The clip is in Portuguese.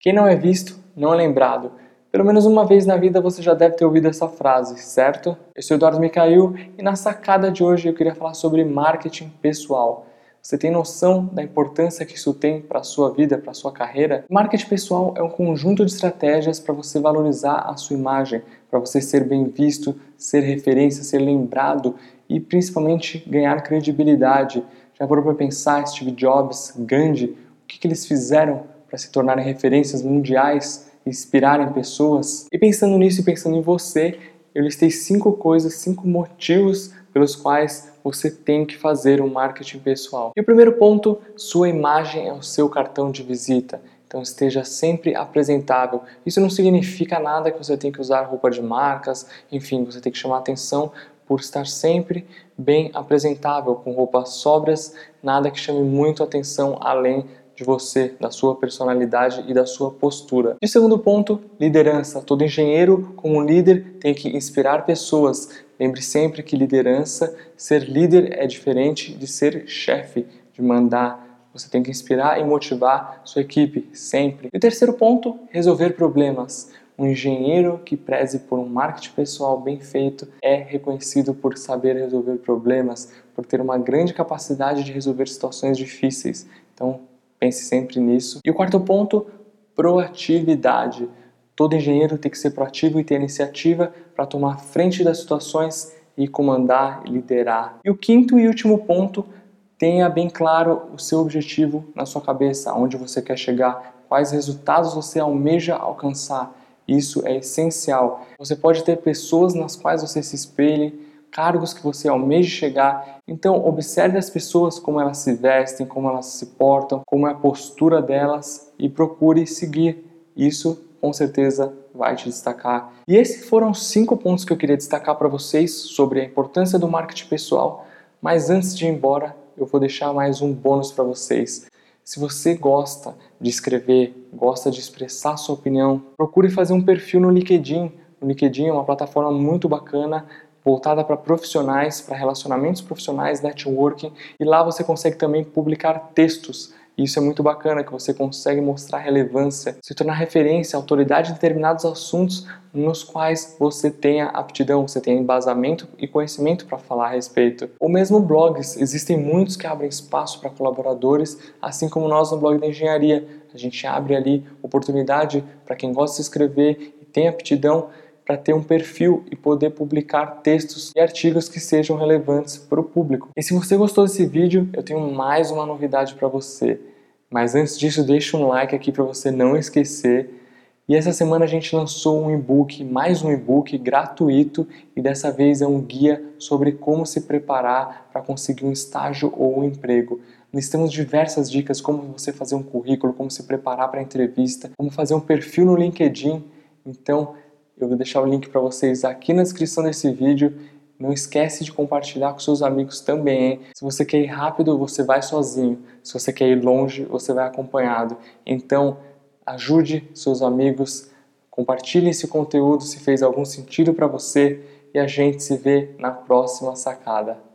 Quem não é visto, não é lembrado. Pelo menos uma vez na vida você já deve ter ouvido essa frase, certo? Eu sou Eduardo Micael e na sacada de hoje eu queria falar sobre marketing pessoal. Você tem noção da importância que isso tem para a sua vida, para a sua carreira? Marketing pessoal é um conjunto de estratégias para você valorizar a sua imagem, para você ser bem visto, ser referência, ser lembrado e principalmente ganhar credibilidade. Já parou para pensar Steve Jobs, Gandhi, o que, que eles fizeram para se tornarem referências mundiais, inspirarem pessoas. E pensando nisso e pensando em você, eu listei cinco coisas, cinco motivos pelos quais você tem que fazer um marketing pessoal. E o primeiro ponto, sua imagem é o seu cartão de visita. Então esteja sempre apresentável. Isso não significa nada que você tem que usar roupa de marcas, enfim, você tem que chamar atenção por estar sempre bem apresentável, com roupas sóbrias, nada que chame muito atenção além de você, da sua personalidade e da sua postura. E segundo ponto, liderança. Todo engenheiro, como líder, tem que inspirar pessoas. Lembre sempre que liderança, ser líder é diferente de ser chefe, de mandar. Você tem que inspirar e motivar sua equipe sempre. E o terceiro ponto, resolver problemas. Um engenheiro que preze por um marketing pessoal bem feito é reconhecido por saber resolver problemas, por ter uma grande capacidade de resolver situações difíceis. Então, Pense sempre nisso. E o quarto ponto, proatividade. Todo engenheiro tem que ser proativo e ter iniciativa para tomar frente das situações e comandar e liderar. E o quinto e último ponto, tenha bem claro o seu objetivo na sua cabeça, aonde você quer chegar, quais resultados você almeja alcançar. Isso é essencial. Você pode ter pessoas nas quais você se espelhe, cargos que você almeja chegar. Então, observe as pessoas, como elas se vestem, como elas se portam, como é a postura delas e procure seguir. Isso, com certeza, vai te destacar. E esses foram cinco pontos que eu queria destacar para vocês sobre a importância do marketing pessoal. Mas antes de ir embora, eu vou deixar mais um bônus para vocês. Se você gosta de escrever, gosta de expressar sua opinião, procure fazer um perfil no LinkedIn. O LinkedIn é uma plataforma muito bacana voltada para profissionais, para relacionamentos profissionais, networking, e lá você consegue também publicar textos. Isso é muito bacana, que você consegue mostrar relevância, se tornar referência, autoridade em determinados assuntos nos quais você tenha aptidão, você tenha embasamento e conhecimento para falar a respeito. Ou mesmo blogs, existem muitos que abrem espaço para colaboradores, assim como nós no blog da engenharia. A gente abre ali oportunidade para quem gosta de escrever e tem aptidão para ter um perfil e poder publicar textos e artigos que sejam relevantes para o público. E se você gostou desse vídeo, eu tenho mais uma novidade para você. Mas antes disso, deixa um like aqui para você não esquecer. E essa semana a gente lançou um e-book, mais um e-book gratuito, e dessa vez é um guia sobre como se preparar para conseguir um estágio ou um emprego. Listamos diversas dicas como você fazer um currículo, como se preparar para a entrevista, como fazer um perfil no LinkedIn. Então, eu vou deixar o link para vocês aqui na descrição desse vídeo. Não esquece de compartilhar com seus amigos também. Hein? Se você quer ir rápido, você vai sozinho. Se você quer ir longe, você vai acompanhado. Então, ajude seus amigos, compartilhe esse conteúdo se fez algum sentido para você e a gente se vê na próxima sacada.